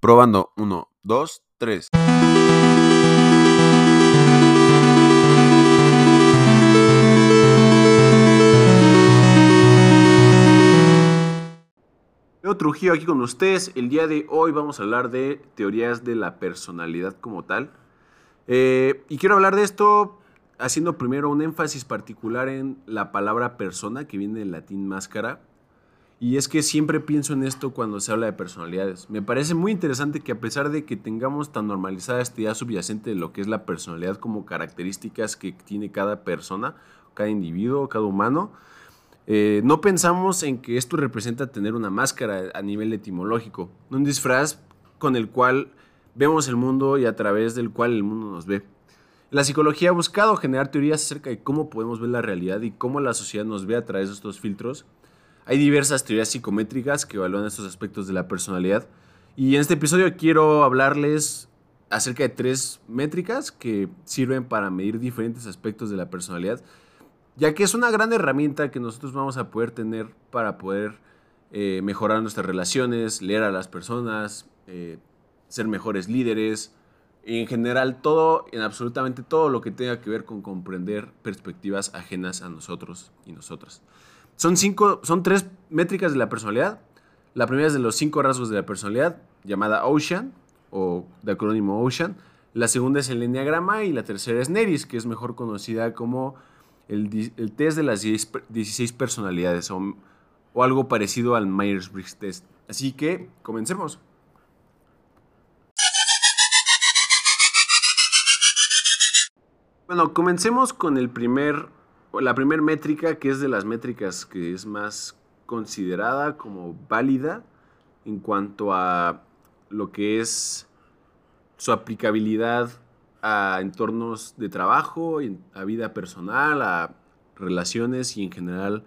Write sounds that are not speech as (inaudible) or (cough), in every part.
Probando. Uno, dos, tres. Leo Trujillo aquí con ustedes. El día de hoy vamos a hablar de teorías de la personalidad como tal. Eh, y quiero hablar de esto haciendo primero un énfasis particular en la palabra persona, que viene del latín máscara. Y es que siempre pienso en esto cuando se habla de personalidades. Me parece muy interesante que a pesar de que tengamos tan normalizada esta idea subyacente de lo que es la personalidad como características que tiene cada persona, cada individuo, cada humano, eh, no pensamos en que esto representa tener una máscara a nivel etimológico, un disfraz con el cual vemos el mundo y a través del cual el mundo nos ve. La psicología ha buscado generar teorías acerca de cómo podemos ver la realidad y cómo la sociedad nos ve a través de estos filtros hay diversas teorías psicométricas que evalúan estos aspectos de la personalidad. Y en este episodio quiero hablarles acerca de tres métricas que sirven para medir diferentes aspectos de la personalidad, ya que es una gran herramienta que nosotros vamos a poder tener para poder eh, mejorar nuestras relaciones, leer a las personas, eh, ser mejores líderes, y en general todo, en absolutamente todo lo que tenga que ver con comprender perspectivas ajenas a nosotros y nosotras. Son, cinco, son tres métricas de la personalidad. La primera es de los cinco rasgos de la personalidad, llamada Ocean, o de acrónimo Ocean. La segunda es el Enneagrama y la tercera es Neris, que es mejor conocida como el, test de las 16 personalidades o, o algo parecido al Myers-Briggs test. Así que comencemos. Bueno, comencemos con el primer la primera métrica, que es de las métricas que es más considerada como válida en cuanto a lo que es su aplicabilidad a entornos de trabajo, a vida personal, a relaciones y en general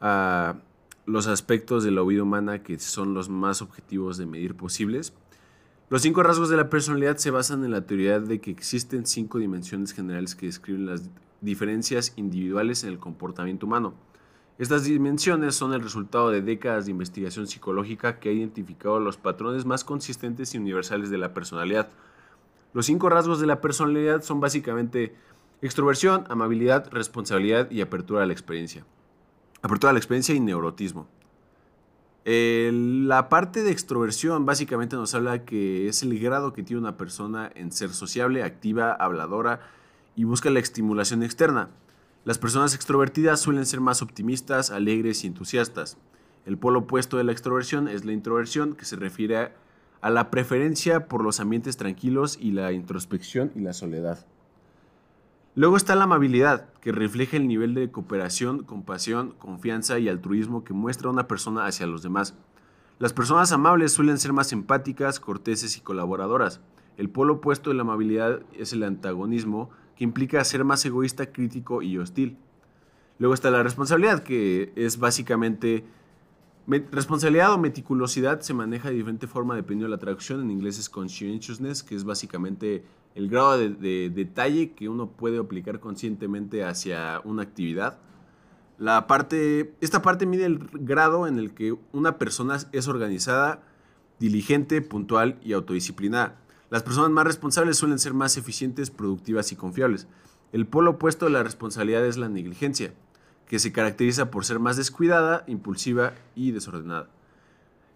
a los aspectos de la vida humana que son los más objetivos de medir posibles. Los cinco rasgos de la personalidad se basan en la teoría de que existen cinco dimensiones generales que describen las diferencias individuales en el comportamiento humano. Estas dimensiones son el resultado de décadas de investigación psicológica que ha identificado los patrones más consistentes y universales de la personalidad. Los cinco rasgos de la personalidad son básicamente extroversión, amabilidad, responsabilidad y apertura a la experiencia. Apertura a la experiencia y neurotismo. la parte de extroversión básicamente nos habla que es el grado que tiene una persona en ser sociable, activa, habladora, y busca la estimulación externa. Las personas extrovertidas suelen ser más optimistas, alegres y entusiastas. El polo opuesto de la extroversión es la introversión, que se refiere a la preferencia por los ambientes tranquilos y la introspección y la soledad. Luego está la amabilidad, que refleja el nivel de cooperación, compasión, confianza y altruismo que muestra una persona hacia los demás. Las personas amables suelen ser más empáticas, corteses y colaboradoras. El polo opuesto de la amabilidad es el antagonismo, implica ser más egoísta, crítico y hostil. Luego está la responsabilidad, que es básicamente... Responsabilidad o meticulosidad se maneja de diferente forma dependiendo de la traducción. En inglés es conscientiousness, que es básicamente el grado de, detalle que uno puede aplicar conscientemente hacia una actividad. La parte, esta parte mide el grado en el que una persona es organizada, diligente, puntual y autodisciplinada. Las personas más responsables suelen ser más eficientes, productivas y confiables. El polo opuesto de la responsabilidad es la negligencia, que se caracteriza por ser más descuidada, impulsiva y desordenada.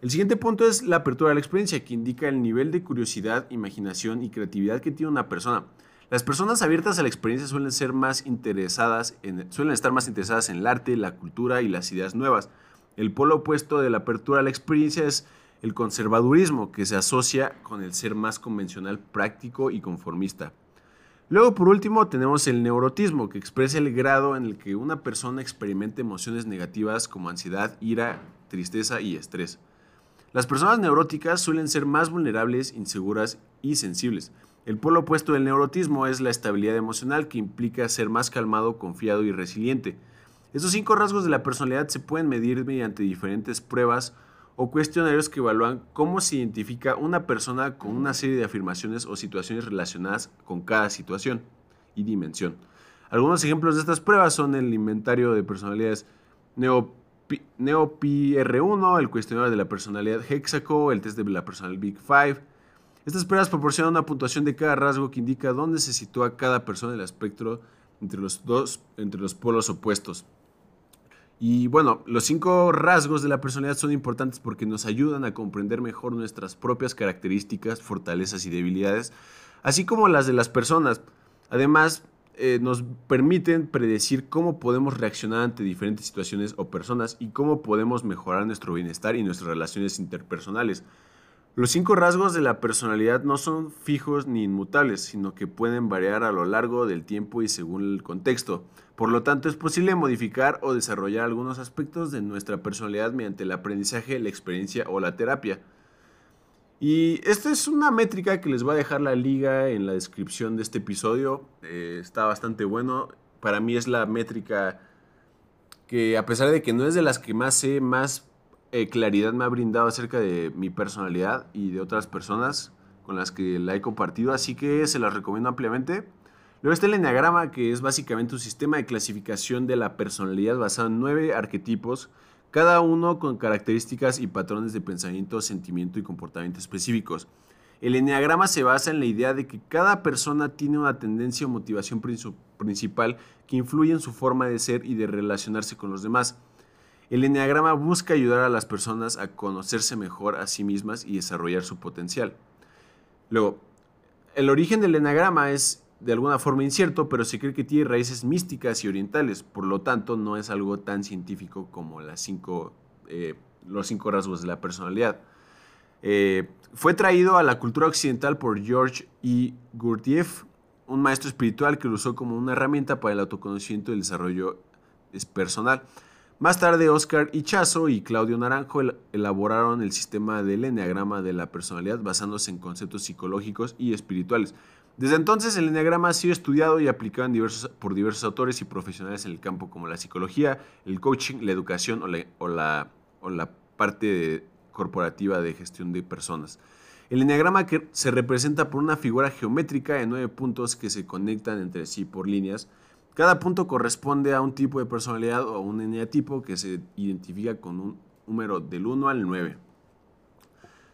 El siguiente punto es la apertura de la experiencia, que indica el nivel de curiosidad, imaginación y creatividad que tiene una persona. Las personas abiertas a la experiencia suelen, ser más interesadas en, suelen estar más interesadas en el arte, la cultura y las ideas nuevas. El polo opuesto de la apertura a la experiencia es el conservadurismo, que se asocia con el ser más convencional, práctico y conformista. Luego, por último, tenemos el neurotismo, que expresa el grado en el que una persona experimenta emociones negativas como ansiedad, ira, tristeza y estrés. Las personas neuróticas suelen ser más vulnerables, inseguras y sensibles. El polo opuesto del neurotismo es la estabilidad emocional, que implica ser más calmado, confiado y resiliente. Estos cinco rasgos de la personalidad se pueden medir mediante diferentes pruebas o cuestionarios que evalúan cómo se identifica una persona con una serie de afirmaciones o situaciones relacionadas con cada situación y dimensión. Algunos ejemplos de estas pruebas son el inventario de personalidades NeoPR1, el cuestionario de la personalidad Hexaco, el test de la personalidad Big Five. Estas pruebas proporcionan una puntuación de cada rasgo que indica dónde se sitúa cada persona en el espectro entre los dos, entre los polos opuestos. Y bueno, los cinco rasgos de la personalidad son importantes porque nos ayudan a comprender mejor nuestras propias características, fortalezas y debilidades, así como las de las personas. Además, eh, nos permiten predecir cómo podemos reaccionar ante diferentes situaciones o personas y cómo podemos mejorar nuestro bienestar y nuestras relaciones interpersonales. Los cinco rasgos de la personalidad no son fijos ni inmutables, sino que pueden variar a lo largo del tiempo y según el contexto. Por lo tanto, es posible modificar o desarrollar algunos aspectos de nuestra personalidad mediante el aprendizaje, la experiencia o la terapia. Y esta es una métrica que les voy a dejar la liga en la descripción de este episodio. Eh, está bastante bueno. Para mí es la métrica que a pesar de que no es de las que más sé, más eh, claridad me ha brindado acerca de mi personalidad y de otras personas con las que la he compartido, así que se las recomiendo ampliamente. Luego está el Enneagrama, que es básicamente un sistema de clasificación de la personalidad basado en nueve arquetipos, cada uno con características y patrones de pensamiento, sentimiento y comportamiento específicos. El enneagrama se basa en la idea de que cada persona tiene una tendencia o motivación principal que influye en su forma de ser y de relacionarse con los demás. El enneagrama busca ayudar a las personas a conocerse mejor a sí mismas y desarrollar su potencial. Luego, el origen del enneagrama es de alguna forma incierto, pero se cree que tiene raíces místicas y orientales, por lo tanto no es algo tan científico como las cinco, eh, los cinco rasgos de la personalidad. Eh, fue traído a la cultura occidental por George E. Gurdjieff, un maestro espiritual que lo usó como una herramienta para el autoconocimiento y el desarrollo personal. Más tarde, Oscar Ichazo y Claudio Naranjo elaboraron el sistema del enneagrama de la personalidad basándose en conceptos psicológicos y espirituales. Desde entonces, el enneagrama ha sido estudiado y aplicado por diversos autores y profesionales en el campo como la psicología, el coaching, la educación o la, parte corporativa de gestión de personas. El enneagrama se representa por una figura geométrica de nueve puntos que se conectan entre sí por líneas cada punto corresponde a un tipo de personalidad o un eneatipo que se identifica con un número del 1 al 9.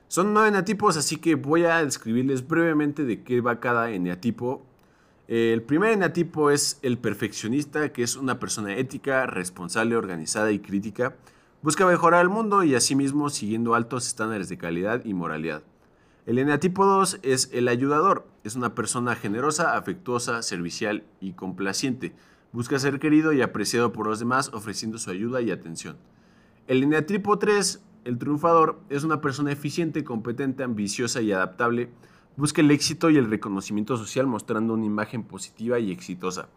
Son nueve eneatipos, así que voy a describirles brevemente de qué va cada eneatipo. El primer eneatipo es el perfeccionista, que es una persona ética, responsable, organizada y crítica. Busca mejorar el mundo y asimismo siguiendo altos estándares de calidad y moralidad. El eneatipo 2 es el ayudador. Es una persona generosa, afectuosa, servicial y complaciente. Busca ser querido y apreciado por los demás ofreciendo su ayuda y atención. El eneatipo 3, el triunfador, es una persona eficiente, competente, ambiciosa y adaptable. Busca el éxito y el reconocimiento social mostrando una imagen positiva y exitosa.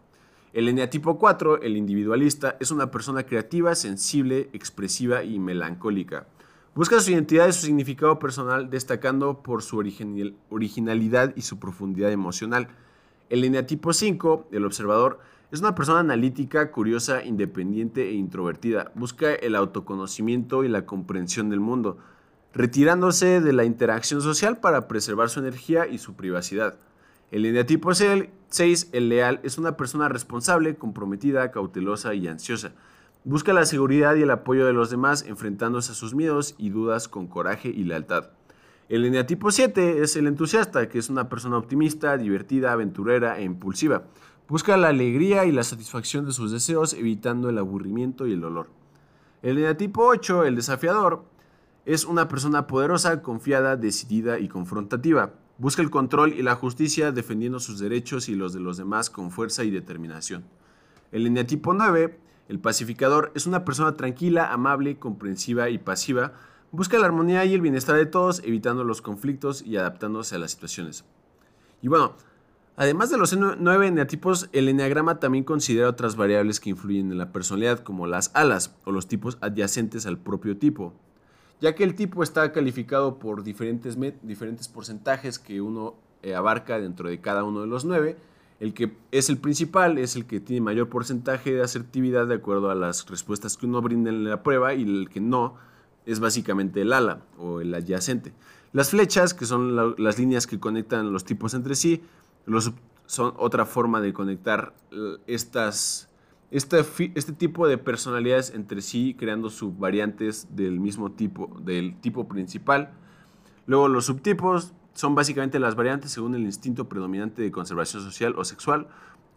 El eneatipo 4, el individualista, es una persona creativa, sensible, expresiva y melancólica. Busca su identidad y su significado personal, destacando por su originalidad y su profundidad emocional. El eneatipo 5, el observador, es una persona analítica, curiosa, independiente e introvertida. Busca el autoconocimiento y la comprensión del mundo, retirándose de la interacción social para preservar su energía y su privacidad. El eneatipo 6, el leal, es una persona responsable, comprometida, cautelosa y ansiosa. Busca la seguridad y el apoyo de los demás enfrentándose a sus miedos y dudas con coraje y lealtad. El eneatipo 7 es el entusiasta, que es una persona optimista, divertida, aventurera e impulsiva. Busca la alegría y la satisfacción de sus deseos, evitando el aburrimiento y el dolor. El eneatipo 8, el desafiador, es una persona poderosa, confiada, decidida y confrontativa. Busca el control y la justicia, defendiendo sus derechos y los de los demás con fuerza y determinación. El eneatipo 9 el pacificador es una persona tranquila, amable, comprensiva y pasiva. Busca la armonía y el bienestar de todos, evitando los conflictos y adaptándose a las situaciones. Y bueno, además de los nueve eneatipos, el eneagrama también considera otras variables que influyen en la personalidad, como las alas o los tipos adyacentes al propio tipo. Ya que el tipo está calificado por diferentes, diferentes porcentajes que uno eh, abarca dentro de cada uno de los nueve, el que es el principal es el que tiene mayor porcentaje de asertividad de acuerdo a las respuestas que uno brinda en la prueba y el que no es básicamente el ala o el adyacente. Las flechas, que son las líneas que conectan los tipos entre sí, son otra forma de conectar estas, este, este tipo de personalidades entre sí creando subvariantes del mismo tipo, del tipo principal. Luego los subtipos son básicamente las variantes según el instinto predominante de conservación social o sexual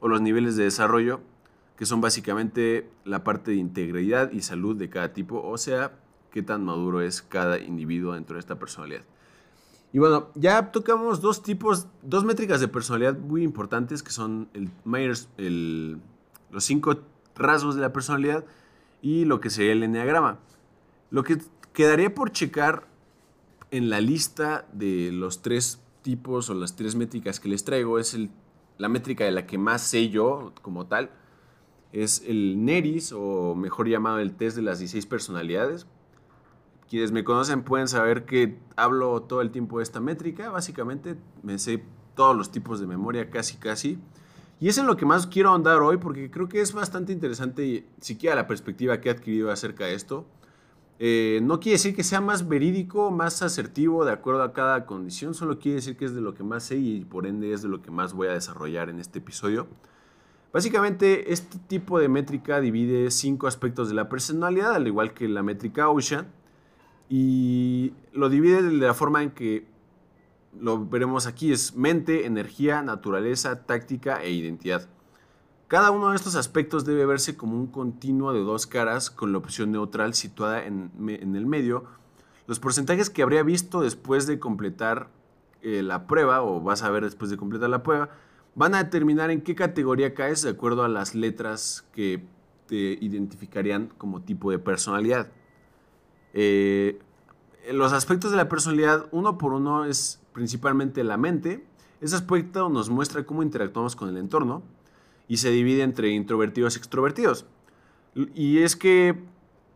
o los niveles de desarrollo, que son básicamente la parte de integridad y salud de cada tipo, o sea, qué tan maduro es cada individuo dentro de esta personalidad. Y bueno, ya tocamos dos tipos, dos métricas de personalidad muy importantes que son el Myers, el, los cinco rasgos de la personalidad y lo que sería el enneagrama. Lo que quedaría por checar en la lista de los tres tipos o las tres métricas que les traigo es la métrica de la que más sé yo como tal. Es el NERIS o mejor llamado el test de las 16 personalidades. Quienes me conocen pueden saber que hablo todo el tiempo de esta métrica. Básicamente me sé todos los tipos de memoria casi casi. Y es en lo que más quiero ahondar hoy porque creo que es bastante interesante siquiera la perspectiva que he adquirido acerca de esto. Eh, no quiere decir que sea más verídico, más asertivo de acuerdo a cada condición, solo quiere decir que es de lo que más sé y por ende es de lo que más voy a desarrollar en este episodio. Básicamente, este tipo de métrica divide cinco aspectos de la personalidad, al igual que la métrica Ocean, y lo divide de la forma en que lo veremos aquí, es mente, energía, naturaleza, táctica e identidad. Cada uno de estos aspectos debe verse como un continuo de dos caras con la opción neutral situada en, el medio. Los porcentajes que habría visto después de completar eh, la prueba, o vas a ver después de completar la prueba, van a determinar en qué categoría caes de acuerdo a las letras que te identificarían como tipo de personalidad. Eh, los aspectos de la personalidad, uno por uno, es principalmente la mente. Ese aspecto nos muestra cómo interactuamos con el entorno y se divide entre introvertidos y extrovertidos. Y es que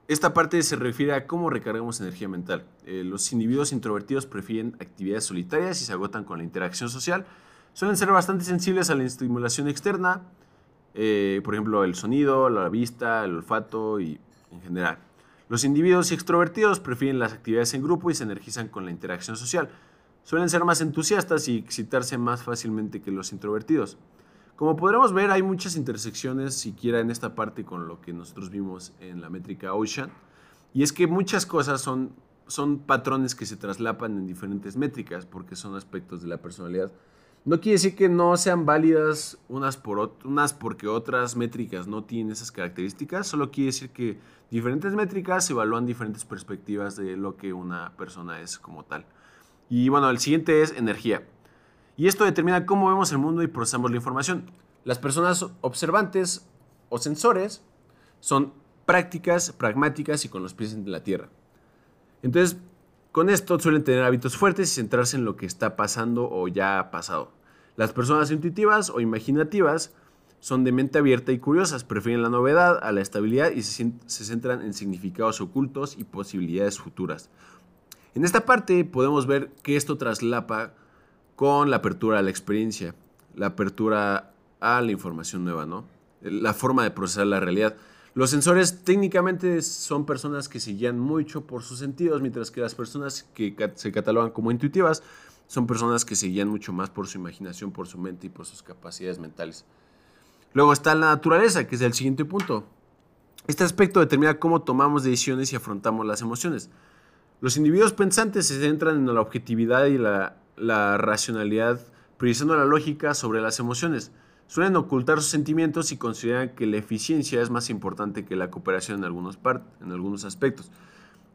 esta parte se refiere a cómo recargamos energía mental. Eh, los individuos introvertidos prefieren actividades solitarias y se agotan con la interacción social. Suelen ser bastante sensibles a la estimulación externa, eh, por ejemplo, el sonido, la vista, el olfato y en general. Los individuos extrovertidos prefieren las actividades en grupo y se energizan con la interacción social. Suelen ser más entusiastas y excitarse más fácilmente que los introvertidos. Como podremos ver, hay muchas intersecciones siquiera en esta parte con lo que nosotros vimos en la métrica Ocean. Y es que muchas cosas son, son patrones que se traslapan en diferentes métricas porque son aspectos de la personalidad. No quiere decir que no sean válidas unas, por unas porque otras métricas no tienen esas características, solo quiere decir que diferentes métricas evalúan diferentes perspectivas de lo que una persona es como tal. Y bueno, el siguiente es energía. Y esto determina cómo vemos el mundo y procesamos la información. Las personas observantes o sensores son prácticas, pragmáticas y con los pies en la tierra. Entonces, con esto suelen tener hábitos fuertes y centrarse en lo que está pasando o ya ha pasado. Las personas intuitivas o imaginativas son de mente abierta y curiosas, prefieren la novedad a la estabilidad y se, se centran en significados ocultos y posibilidades futuras. En esta parte podemos ver que esto traslapa con la apertura a la experiencia, la apertura a la información nueva, ¿no? La forma de procesar la realidad. Los sensores técnicamente son personas que se guían mucho por sus sentidos, mientras que las personas que se catalogan como intuitivas son personas que se guían mucho más por su imaginación, por su mente y por sus capacidades mentales. Luego está la naturaleza, que es el siguiente punto. Este aspecto determina cómo tomamos decisiones y afrontamos las emociones. Los individuos pensantes se centran en la objetividad y la la racionalidad, priorizando la lógica sobre las emociones. Suelen ocultar sus sentimientos y consideran que la eficiencia es más importante que la cooperación en algunos, en algunos aspectos.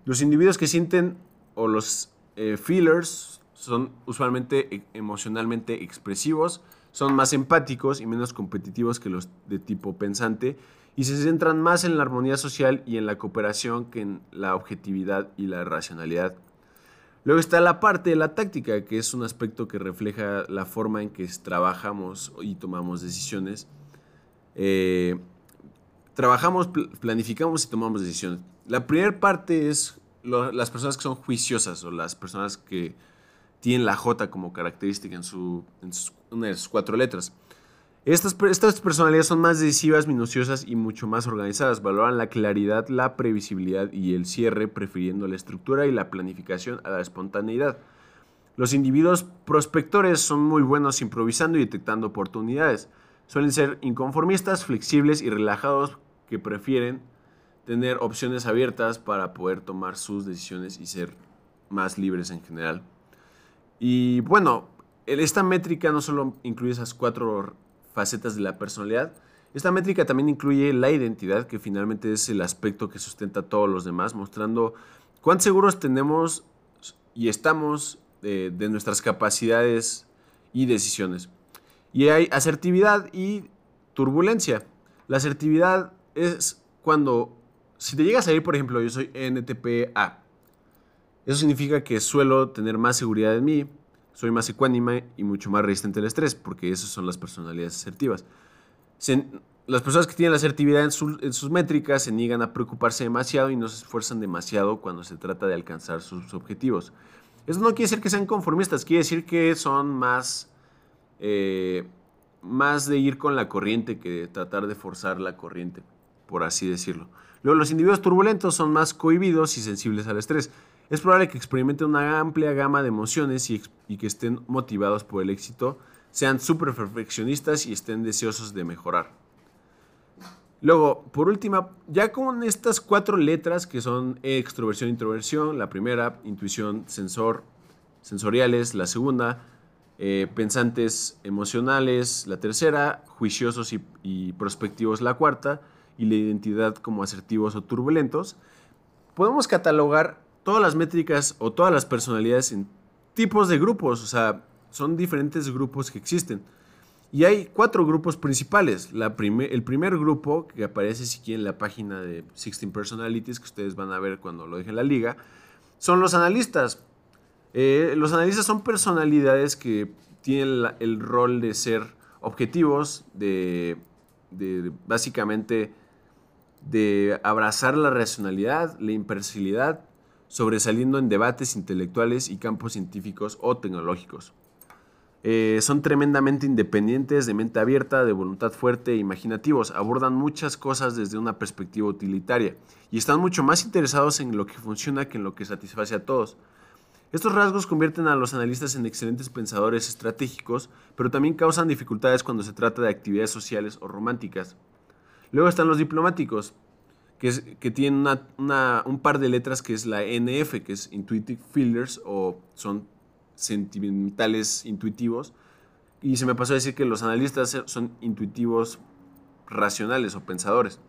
Los individuos que sienten o los eh, feelers son usualmente e, emocionalmente expresivos, son más empáticos y menos competitivos que los de tipo pensante y se centran más en la armonía social y en la cooperación que en la objetividad y la racionalidad. Luego está la parte de la táctica, que es un aspecto que refleja la forma en que trabajamos y tomamos decisiones. Eh, trabajamos, planificamos y tomamos decisiones. La primera parte es las personas que son juiciosas o las personas que tienen la J como característica en, una de sus cuatro letras. Estas, estas personalidades son más decisivas, minuciosas y mucho más organizadas. Valoran la claridad, la previsibilidad y el cierre, prefiriendo la estructura y la planificación a la espontaneidad. Los individuos prospectores son muy buenos improvisando y detectando oportunidades. Suelen ser inconformistas, flexibles y relajados que prefieren tener opciones abiertas para poder tomar sus decisiones y ser más libres en general. Y bueno, esta métrica no solo incluye esas cuatro facetas de la personalidad, esta métrica también incluye la identidad, que finalmente es el aspecto que sustenta a todos los demás, mostrando cuán seguros tenemos y estamos de, de nuestras capacidades y decisiones. Y hay asertividad y turbulencia. La asertividad es cuando, si te llegas a ir, por ejemplo, yo soy NTPA, eso significa que suelo tener más seguridad en mí, soy más ecuánime y mucho más resistente al estrés, porque esas son las personalidades asertivas. las personas que tienen la asertividad en, sus métricas se niegan a preocuparse demasiado y no se esfuerzan demasiado cuando se trata de alcanzar sus objetivos. Eso no quiere decir que sean conformistas, quiere decir que son más, eh, más de ir con la corriente que de tratar de forzar la corriente, por así decirlo. Luego, los individuos turbulentos son más cohibidos y sensibles al estrés es probable que experimenten una amplia gama de emociones y, que estén motivados por el éxito, sean súper perfeccionistas y estén deseosos de mejorar. Luego, por última, ya con estas cuatro letras que son extroversión, introversión, la primera, intuición, sensor, sensoriales, la segunda, eh, pensantes emocionales, la tercera, juiciosos y, y prospectivos, la cuarta, y la identidad como asertivos o turbulentos, podemos catalogar todas las métricas o todas las personalidades en tipos de grupos, o sea, son diferentes grupos que existen. Y hay cuatro grupos principales. El primer grupo, que aparece aquí en la página de 16 Personalities, que ustedes van a ver cuando lo dejen la liga, son los analistas. Eh, los analistas son personalidades que tienen el rol de ser objetivos, de, de básicamente de abrazar la racionalidad, la imparcialidad sobresaliendo en debates intelectuales y campos científicos o tecnológicos. Eh, son tremendamente independientes, de mente abierta, de voluntad fuerte e imaginativos. Abordan muchas cosas desde una perspectiva utilitaria y están mucho más interesados en lo que funciona que en lo que satisface a todos. Estos rasgos convierten a los analistas en excelentes pensadores estratégicos, pero también causan dificultades cuando se trata de actividades sociales o románticas. Luego están los diplomáticos, que, es, un par de letras que es la NF, que es Intuitive Feelers, o son sentimentales intuitivos. Y se me pasó a decir que los analistas son intuitivos racionales o pensadores.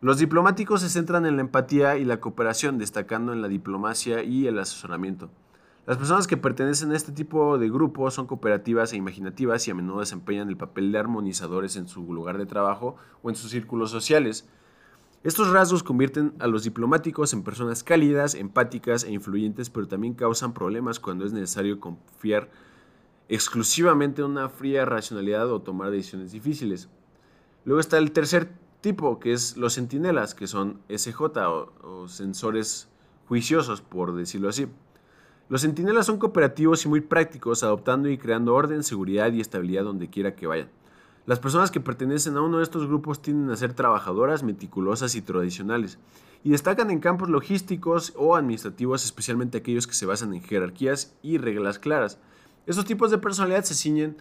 Los diplomáticos se centran en la empatía y la cooperación, destacando en la diplomacia y el asesoramiento. Las personas que pertenecen a este tipo de grupos son cooperativas e imaginativas y a menudo desempeñan el papel de armonizadores en su lugar de trabajo o en sus círculos sociales. Estos rasgos convierten a los diplomáticos en personas cálidas, empáticas e influyentes, pero también causan problemas cuando es necesario confiar exclusivamente en una fría racionalidad o tomar decisiones difíciles. Luego está el tercer tipo, que es los centinelas, que son SJ o, sensores juiciosos, por decirlo así. Los centinelas son cooperativos y muy prácticos, adoptando y creando orden, seguridad y estabilidad donde quiera que vayan. Las personas que pertenecen a uno de estos grupos tienden a ser trabajadoras, meticulosas y tradicionales, y destacan en campos logísticos o administrativos, especialmente aquellos que se basan en jerarquías y reglas claras. Estos tipos de personalidad se ciñen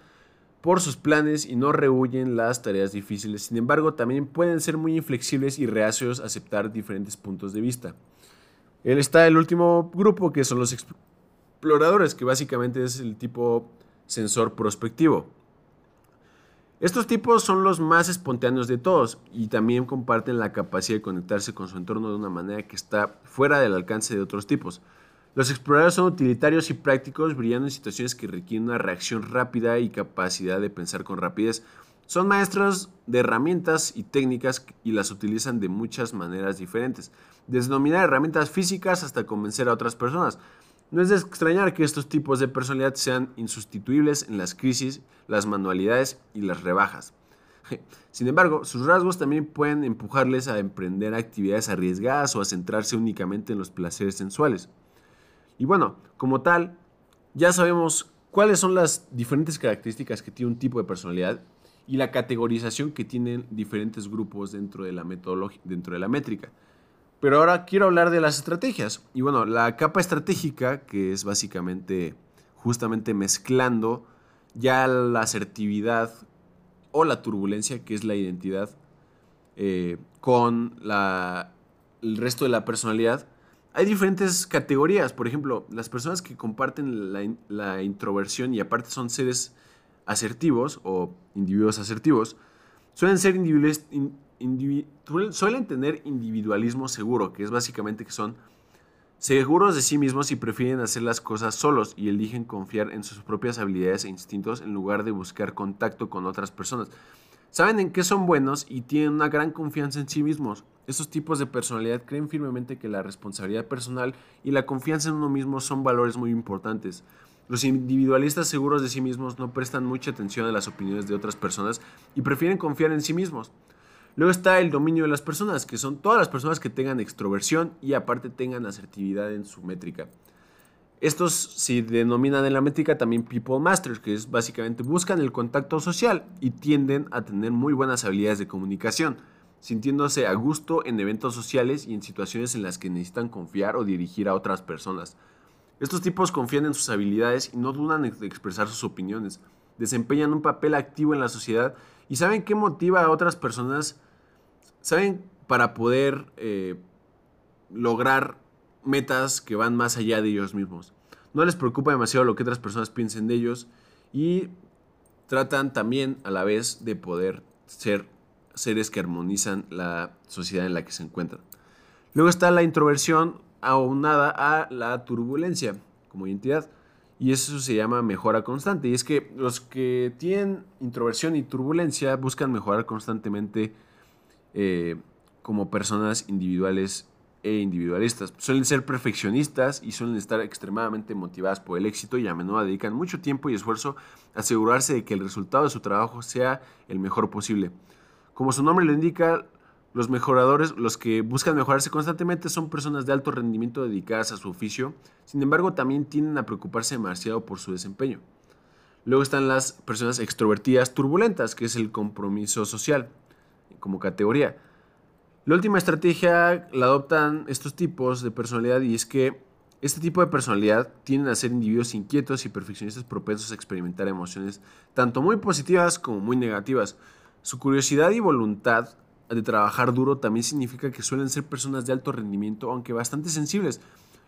por sus planes y no rehuyen las tareas difíciles, sin embargo también pueden ser muy inflexibles y reacios a aceptar diferentes puntos de vista. Él está el último grupo que son los exploradores, que básicamente es el tipo sensor prospectivo. Estos tipos son los más espontáneos de todos y también comparten la capacidad de conectarse con su entorno de una manera que está fuera del alcance de otros tipos. Los exploradores son utilitarios y prácticos, brillando en situaciones que requieren una reacción rápida y capacidad de pensar con rapidez. Son maestros de herramientas y técnicas y las utilizan de muchas maneras diferentes, desde dominar herramientas físicas hasta convencer a otras personas. No es de extrañar que estos tipos de personalidad sean insustituibles en las crisis, las manualidades y las rebajas. (laughs) Sin embargo, sus rasgos también pueden empujarles a emprender actividades arriesgadas o a centrarse únicamente en los placeres sensuales. Y bueno, como tal, ya sabemos cuáles son las diferentes características que tiene un tipo de personalidad y la categorización que tienen diferentes grupos dentro de la dentro de la métrica. Pero ahora quiero hablar de las estrategias. Y bueno, la capa estratégica, que es básicamente justamente mezclando ya la asertividad o la turbulencia, que es la identidad eh, con la, el resto de la personalidad, hay diferentes categorías. Por ejemplo, las personas que comparten la, introversión y aparte son seres asertivos o individuos asertivos, suelen ser tener individualismo seguro, que es básicamente que son seguros de sí mismos y prefieren hacer las cosas solos y eligen confiar en sus propias habilidades e instintos en lugar de buscar contacto con otras personas. Saben en qué son buenos y tienen una gran confianza en sí mismos. Estos tipos de personalidad creen firmemente que la responsabilidad personal y la confianza en uno mismo son valores muy importantes. Los individualistas seguros de sí mismos no prestan mucha atención a las opiniones de otras personas y prefieren confiar en sí mismos. Luego está el dominio de las personas, que son todas las personas que tengan extroversión y aparte tengan asertividad en su métrica. Estos se denominan en la métrica también people masters, que es básicamente buscan el contacto social y tienden a tener muy buenas habilidades de comunicación, sintiéndose a gusto en eventos sociales y en situaciones en las que necesitan confiar o dirigir a otras personas. Estos tipos confían en sus habilidades y no dudan en expresar sus opiniones. Desempeñan un papel activo en la sociedad y saben qué motiva a otras personas, saben para poder eh, lograr metas que van más allá de ellos mismos. No les preocupa demasiado lo que otras personas piensen de ellos y tratan también a la vez de poder ser seres que armonizan la sociedad en la que se encuentran. Luego está la introversión aunada a la turbulencia como identidad. Y eso se llama mejora constante. Y es que los que tienen introversión y turbulencia buscan mejorar constantemente eh, como personas individuales e individualistas. Suelen ser perfeccionistas y suelen estar extremadamente motivadas por el éxito y a menudo dedican mucho tiempo y esfuerzo a asegurarse de que el resultado de su trabajo sea el mejor posible. Como su nombre lo indica, los mejoradores, los que buscan mejorarse constantemente, son personas de alto rendimiento dedicadas a su oficio, sin embargo también tienden a preocuparse demasiado por su desempeño. Luego están las personas extrovertidas turbulentas, que es el compromiso social como categoría. La última estrategia la adoptan estos tipos de personalidad y es que este tipo de personalidad tienden a ser individuos inquietos y perfeccionistas propensos a experimentar emociones tanto muy positivas como muy negativas. Su curiosidad y voluntad de trabajar duro también significa que suelen ser personas de alto rendimiento, aunque bastante sensibles.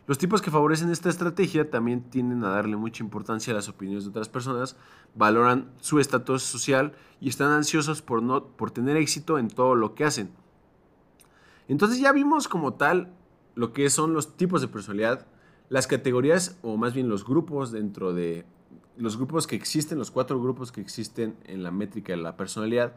Los tipos que favorecen esta estrategia también tienden a darle mucha importancia a las opiniones de otras personas, valoran su estatus social y están ansiosos por, no, por tener éxito en todo lo que hacen. Entonces ya vimos como tal lo que son los tipos de personalidad, las categorías o más bien los grupos dentro de los grupos que existen, los cuatro grupos que existen en la métrica de la personalidad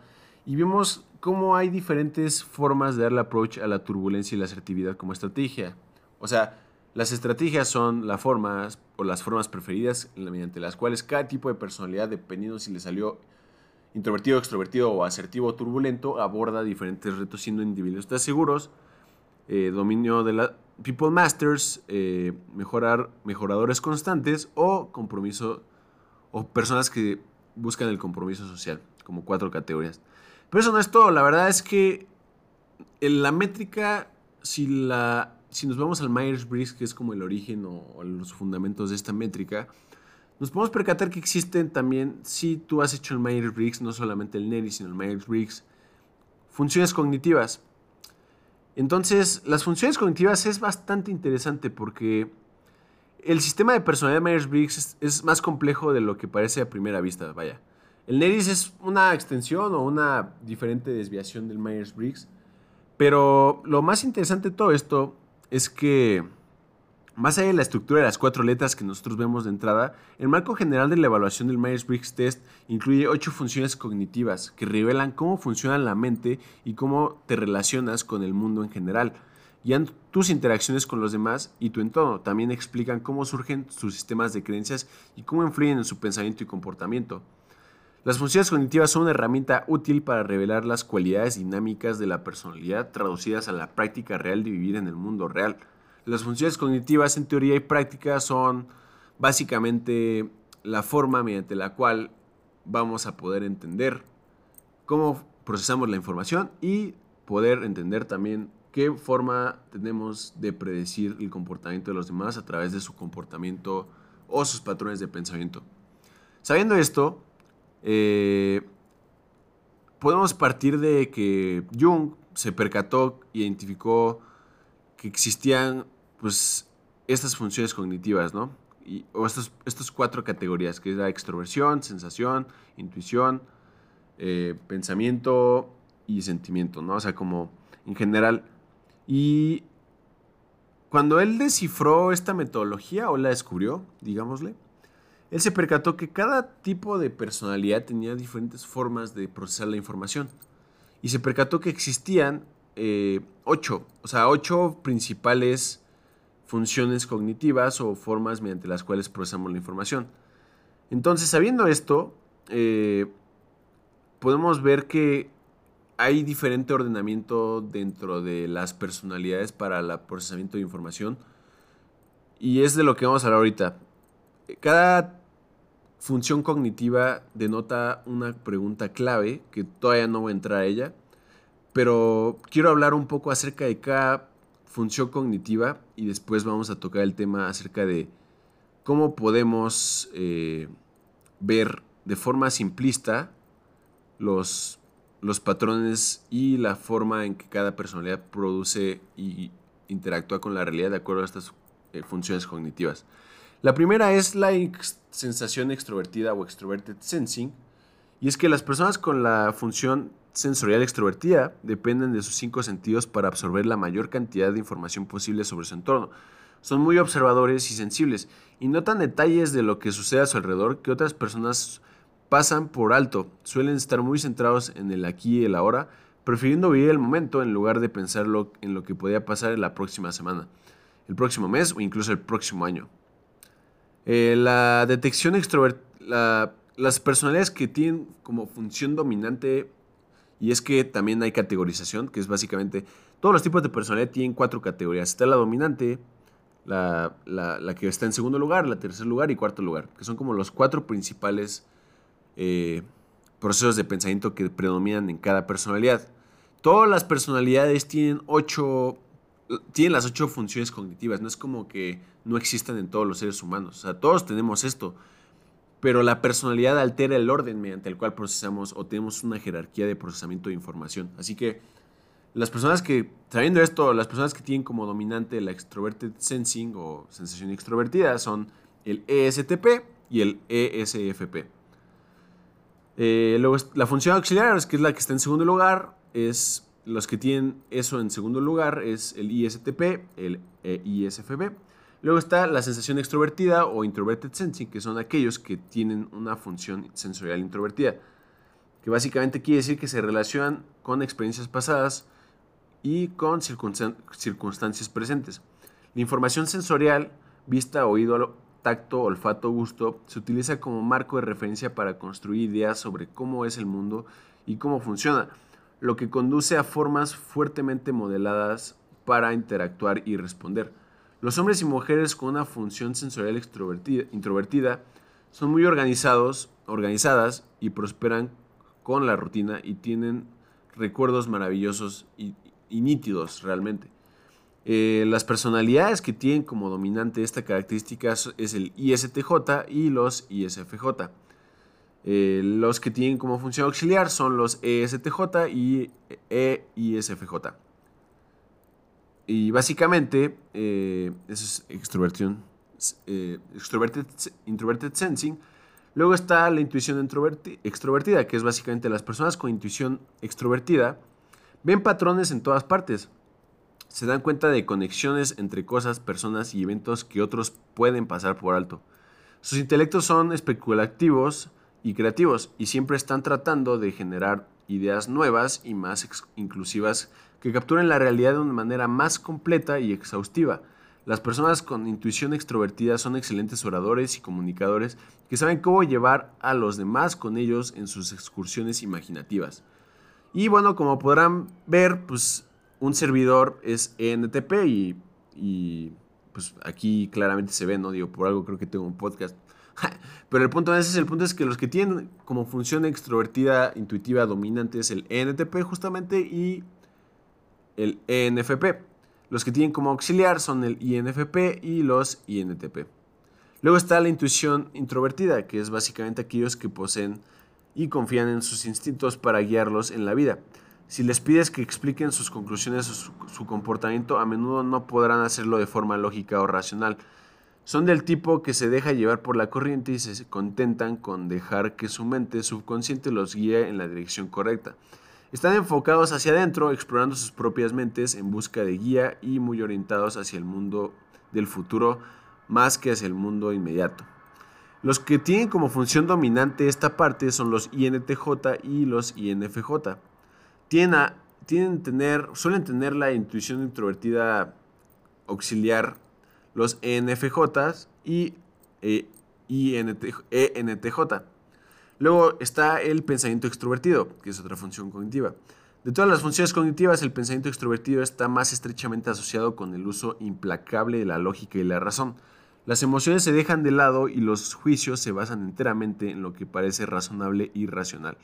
y vimos cómo hay diferentes formas de darle approach a la turbulencia y la asertividad como estrategia. O sea, las estrategias son las formas o las formas preferidas mediante las cuales cada tipo de personalidad, dependiendo si le salió introvertido, extrovertido o asertivo o turbulento, aborda diferentes retos siendo individuos seguros, eh, dominio de la people masters, eh, mejorar, mejoradores constantes o compromiso o personas que buscan el compromiso social, como cuatro categorías. Pero eso no es todo. La verdad es que en la métrica, si, la, si nos vamos al Myers-Briggs, que es como el origen o, los fundamentos de esta métrica, nos podemos percatar que existen también, si tú has hecho el Myers-Briggs, no solamente el NERI, sino el Myers-Briggs, funciones cognitivas. Entonces, las funciones cognitivas es bastante interesante porque el sistema de personalidad de Myers-Briggs es, es, más complejo de lo que parece a primera vista, vaya. El NERIS es una extensión o una diferente desviación del Myers-Briggs. Pero lo más interesante de todo esto es que, más allá de la estructura de las cuatro letras que nosotros vemos de entrada, el marco general de la evaluación del Myers-Briggs Test incluye ocho funciones cognitivas que revelan cómo funciona la mente y cómo te relacionas con el mundo en general. Guían tus interacciones con los demás y tu entorno. También explican cómo surgen sus sistemas de creencias y cómo influyen en su pensamiento y comportamiento. Las funciones cognitivas son una herramienta útil para revelar las cualidades dinámicas de la personalidad traducidas a la práctica real de vivir en el mundo real. Las funciones cognitivas en teoría y práctica son básicamente la forma mediante la cual vamos a poder entender cómo procesamos la información y poder entender también qué forma tenemos de predecir el comportamiento de los demás a través de su comportamiento o sus patrones de pensamiento. Sabiendo esto, eh, podemos partir de que Jung se percató, identificó que existían pues estas funciones cognitivas, ¿no? Y, o estos, estos cuatro categorías, que es la extroversión, sensación, intuición, eh, pensamiento y sentimiento, ¿no? O sea, como en general. Y cuando él descifró esta metodología o la descubrió, digámosle, él se percató que cada tipo de personalidad tenía diferentes formas de procesar la información. Y se percató que existían eh, ocho, o sea, ocho principales funciones cognitivas o formas mediante las cuales procesamos la información. Entonces, sabiendo esto, eh, podemos ver que hay diferente ordenamiento dentro de las personalidades para el procesamiento de información. Y es de lo que vamos a hablar ahorita. Cada función cognitiva denota una pregunta clave, que todavía no voy a entrar a ella, pero quiero hablar un poco acerca de cada función cognitiva y después vamos a tocar el tema acerca de cómo podemos eh, ver de forma simplista los, los patrones y la forma en que cada personalidad produce y interactúa con la realidad de acuerdo a estas eh, funciones cognitivas. La primera es la sensación extrovertida o extroverted sensing, y es que las personas con la función sensorial extrovertida dependen de sus cinco sentidos para absorber la mayor cantidad de información posible sobre su entorno. Son muy observadores y sensibles y notan detalles de lo que sucede a su alrededor que otras personas pasan por alto. Suelen estar muy centrados en el aquí y el ahora, prefiriendo vivir el momento en lugar de pensar en lo que podría pasar en la próxima semana, el próximo mes o incluso el próximo año. Eh, la detección extrovertida, las personalidades que tienen como función dominante, y es que también hay categorización, que es básicamente, todos los tipos de personalidad tienen cuatro categorías. Está la dominante, la, que está en segundo lugar, la tercer lugar y cuarto lugar, que son como los cuatro principales eh, procesos de pensamiento que predominan en cada personalidad. Todas las personalidades tienen ocho tienen las ocho funciones cognitivas. No es como que no existan en todos los seres humanos. O sea, todos tenemos esto. Pero la personalidad altera el orden mediante el cual procesamos o tenemos una jerarquía de procesamiento de información. Así que las personas que, sabiendo esto, las personas que tienen como dominante la extroverted sensing o sensación extrovertida son el ESTP y el ESFP. Eh, luego la función auxiliar, que es la que está en segundo lugar, es los que tienen eso en segundo lugar es el ISTP, el e ISFP. Luego está la sensación extrovertida o introverted sensing, que son aquellos que tienen una función sensorial introvertida, que básicamente quiere decir que se relacionan con experiencias pasadas y con circunstancias presentes. La información sensorial, vista, oído, tacto, olfato, gusto, se utiliza como marco de referencia para construir ideas sobre cómo es el mundo y cómo funciona lo que conduce a formas fuertemente modeladas para interactuar y responder. Los hombres y mujeres con una función sensorial introvertida son muy organizados, organizadas y prosperan con la rutina y tienen recuerdos maravillosos y, nítidos realmente. Eh, las personalidades que tienen como dominante esta característica es el ISTJ y los ISFJ. Eh, los que tienen como función auxiliar son los ESTJ y EISFJ. Y básicamente, eh, eso es extroversión, eh, introverted sensing. Luego está la intuición extrovertida, que es básicamente las personas con intuición extrovertida ven patrones en todas partes. Se dan cuenta de conexiones entre cosas, personas y eventos que otros pueden pasar por alto. Sus intelectos son especulativos, y creativos y siempre están tratando de generar ideas nuevas y más inclusivas que capturen la realidad de una manera más completa y exhaustiva. Las personas con intuición extrovertida son excelentes oradores y comunicadores que saben cómo llevar a los demás con ellos en sus excursiones imaginativas. Y bueno, como podrán ver, pues un servidor es ENTP y, pues aquí claramente se ve, ¿no? Digo, por algo creo que tengo un podcast (laughs) Pero el punto es, el punto es que los que tienen como función extrovertida intuitiva dominante es el ENTP justamente y el ENFP. Los que tienen como auxiliar son el INFP y los INTP. Luego está la intuición introvertida, que es básicamente aquellos que poseen y confían en sus instintos para guiarlos en la vida. Si les pides que expliquen sus conclusiones o su, comportamiento, a menudo no podrán hacerlo de forma lógica o racional. Son del tipo que se deja llevar por la corriente y se contentan con dejar que su mente subconsciente los guíe en la dirección correcta. Están enfocados hacia adentro, explorando sus propias mentes en busca de guía y muy orientados hacia el mundo del futuro más que hacia el mundo inmediato. Los que tienen como función dominante esta parte son los INTJ y los INFJ. Tienen tener, suelen tener la intuición introvertida auxiliar los ENFJ y eh, ENTJ. Luego está el pensamiento extrovertido, que es otra función cognitiva. De todas las funciones cognitivas, el pensamiento extrovertido está más estrechamente asociado con el uso implacable de la lógica y la razón. Las emociones se dejan de lado y los juicios se basan enteramente en lo que parece razonable y racional.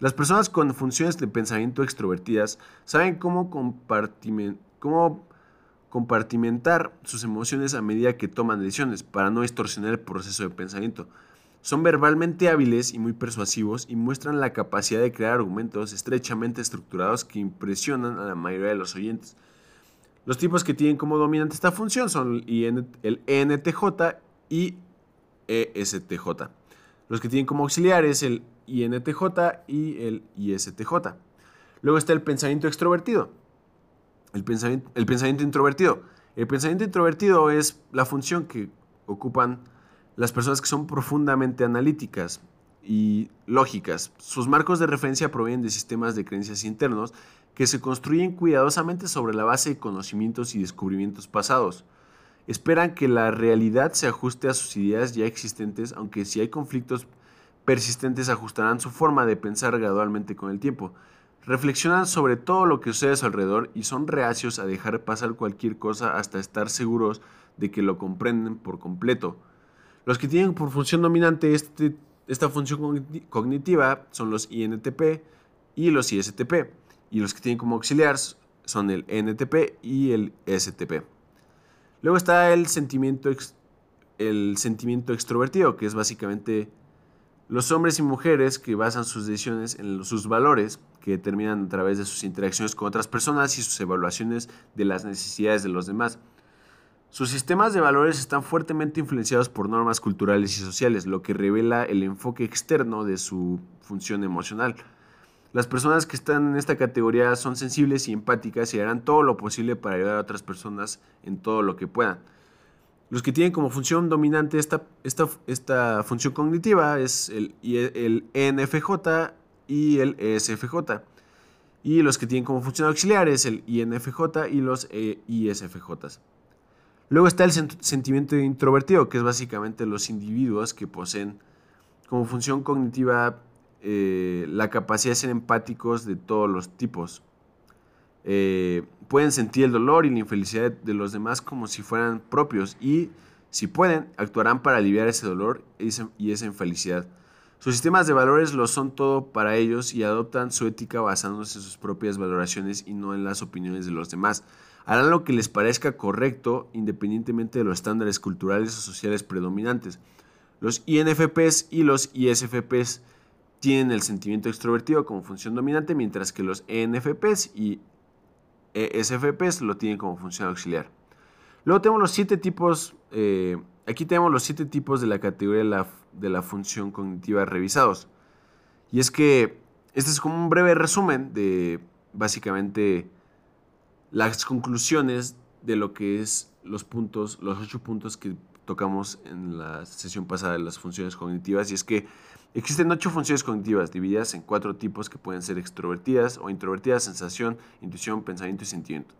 Las personas con funciones de pensamiento extrovertidas saben cómo, cómo compartimentar sus emociones a medida que toman decisiones para no distorsionar el proceso de pensamiento. Son verbalmente hábiles y muy persuasivos y muestran la capacidad de crear argumentos estrechamente estructurados que impresionan a la mayoría de los oyentes. Los tipos que tienen como dominante esta función son el ENTJ y ESTJ. Los que tienen como auxiliares el INTJ y el ISTJ. Luego está el pensamiento extrovertido. El pensamiento, el pensamiento introvertido. El pensamiento introvertido es la función que ocupan las personas que son profundamente analíticas y lógicas. Sus marcos de referencia provienen de sistemas de creencias internos que se construyen cuidadosamente sobre la base de conocimientos y descubrimientos pasados. Esperan que la realidad se ajuste a sus ideas ya existentes, aunque si hay conflictos persistentes ajustarán su forma de pensar gradualmente con el tiempo. Reflexionan sobre todo lo que sucede a su alrededor y son reacios a dejar pasar cualquier cosa hasta estar seguros de que lo comprenden por completo. Los que tienen por función dominante este, esta función cognitiva son los INTP y los ISTP. Y los que tienen como auxiliar son el NTP y el STP. Luego está el sentimiento, el sentimiento extrovertido, que es básicamente los hombres y mujeres que basan sus decisiones en sus valores, que determinan a través de sus interacciones con otras personas y sus evaluaciones de las necesidades de los demás. Sus sistemas de valores están fuertemente influenciados por normas culturales y sociales, lo que revela el enfoque externo de su función emocional. Las personas que están en esta categoría son sensibles y empáticas y harán todo lo posible para ayudar a otras personas en todo lo que puedan. Los que tienen como función dominante esta, esta, función cognitiva es el, el ENFJ y el ESFJ. Y los que tienen como función auxiliar es el INFJ y los e. Luego está el sentimiento introvertido, que es básicamente los individuos que poseen como función cognitiva eh, la capacidad de ser empáticos de todos los tipos. Eh, pueden sentir el dolor y la infelicidad de los demás como si fueran propios y, si pueden, actuarán para aliviar ese dolor y esa infelicidad. Sus sistemas de valores lo son todo para ellos y adoptan su ética basándose en sus propias valoraciones y no en las opiniones de los demás. Harán lo que les parezca correcto independientemente de los estándares culturales o sociales predominantes. Los INFPs y los ISFPs tienen el sentimiento extrovertido como función dominante, mientras que los ENFPs y ESFPs lo tienen como función auxiliar. Luego tenemos los siete tipos, eh, aquí tenemos los siete tipos de la categoría de la, de la función cognitiva revisados. Y es que este es como un breve resumen de básicamente las conclusiones de lo que es los puntos, los ocho puntos que tocamos en la sesión pasada de las funciones cognitivas. Y es que Existen ocho funciones cognitivas divididas en cuatro tipos que pueden ser extrovertidas o introvertidas, sensación, intuición, pensamiento y sentimiento.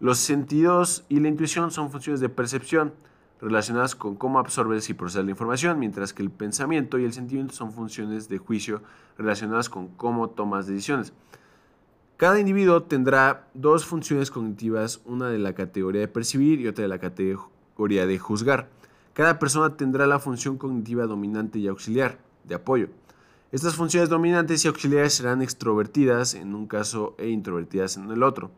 Los sentidos y la intuición son funciones de percepción relacionadas con cómo absorbes y procesas la información, mientras que el pensamiento y el sentimiento son funciones de juicio relacionadas con cómo tomas decisiones. Cada individuo tendrá dos funciones cognitivas, una de la categoría de percibir y otra de la categoría de juzgar. Cada persona tendrá la función cognitiva dominante y auxiliar, de apoyo. Estas funciones dominantes y auxiliares serán extrovertidas en un caso e introvertidas en el otro.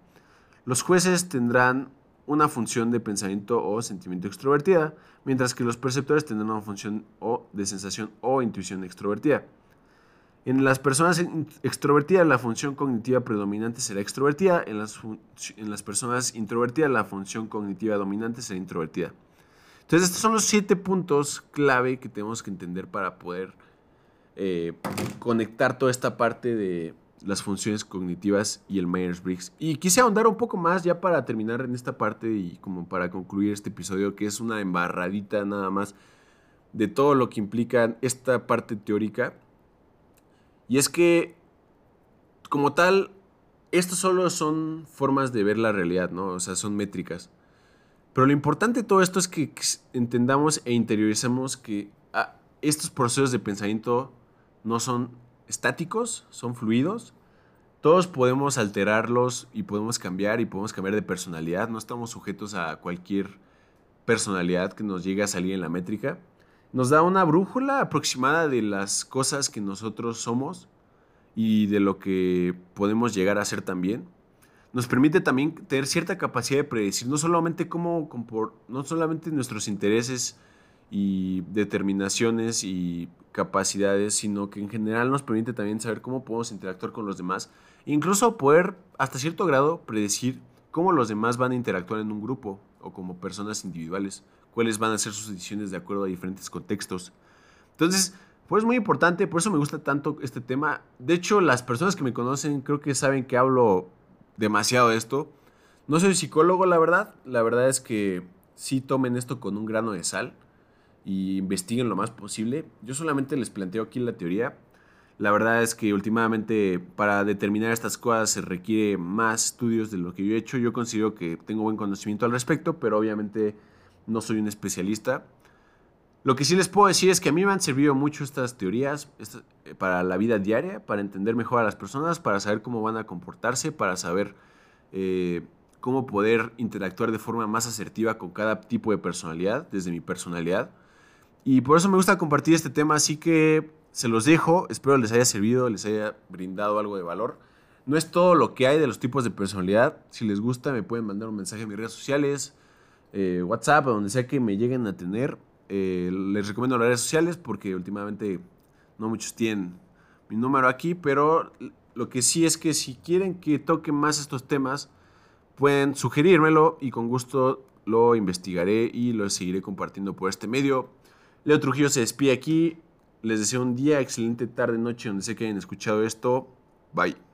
Los jueces tendrán una función de pensamiento o sentimiento extrovertida, mientras que los perceptores tendrán una función o de sensación o intuición extrovertida. En las personas extrovertidas la función cognitiva predominante será extrovertida, en las, en las personas introvertidas la función cognitiva dominante será introvertida. Entonces estos son los siete puntos clave que tenemos que entender para poder eh, conectar toda esta parte de las funciones cognitivas y el Myers-Briggs. Y quise ahondar un poco más ya para terminar en esta parte y como para concluir este episodio que es una embarradita nada más de todo lo que implica esta parte teórica. Y es que, como tal, estos solo son formas de ver la realidad, ¿no? O sea, son métricas. Pero lo importante de todo esto es que entendamos e interiorizamos que ah, estos procesos de pensamiento no son estáticos, son fluidos. Todos podemos alterarlos y podemos cambiar y podemos cambiar de personalidad. No estamos sujetos a cualquier personalidad que nos llegue a salir en la métrica. Nos da una brújula aproximada de las cosas que nosotros somos y de lo que podemos llegar a ser también. Nos permite también tener cierta capacidad de predecir no solamente cómo, no solamente nuestros intereses y determinaciones y capacidades, sino que en general nos permite también saber cómo podemos interactuar con los demás, e incluso poder hasta cierto grado predecir cómo los demás van a interactuar en un grupo o como personas individuales, cuáles van a ser sus decisiones de acuerdo a diferentes contextos. Entonces, pues es muy importante, por eso me gusta tanto este tema. De hecho, las personas que me conocen creo que saben que hablo demasiado de esto. No soy psicólogo, la verdad. La verdad es que sí tomen esto con un grano de sal y investiguen lo más posible. Yo solamente les planteo aquí la teoría. La verdad es que últimamente para determinar estas cosas se requiere más estudios de lo que yo he hecho. Yo considero que tengo buen conocimiento al respecto, pero obviamente no soy un especialista. Lo que sí les puedo decir es que a mí me han servido mucho estas teorías eh, para la vida diaria, para entender mejor a las personas, para saber cómo van a comportarse, para saber eh, cómo poder interactuar de forma más asertiva con cada tipo de personalidad, desde mi personalidad. Y por eso me gusta compartir este tema, así que se los dejo, espero les haya servido, les haya brindado algo de valor. No es todo lo que hay de los tipos de personalidad, si les gusta me pueden mandar un mensaje en mis redes sociales, eh, WhatsApp, donde sea que me lleguen a tener. Eh, les recomiendo las redes sociales porque últimamente no muchos tienen mi número aquí, pero lo que sí es que si quieren que toque más estos temas, pueden sugerírmelo y con gusto lo investigaré y lo seguiré compartiendo por este medio. Leo Trujillo se despide aquí. Les deseo un día, excelente tarde, noche, donde sé que hayan escuchado esto. Bye.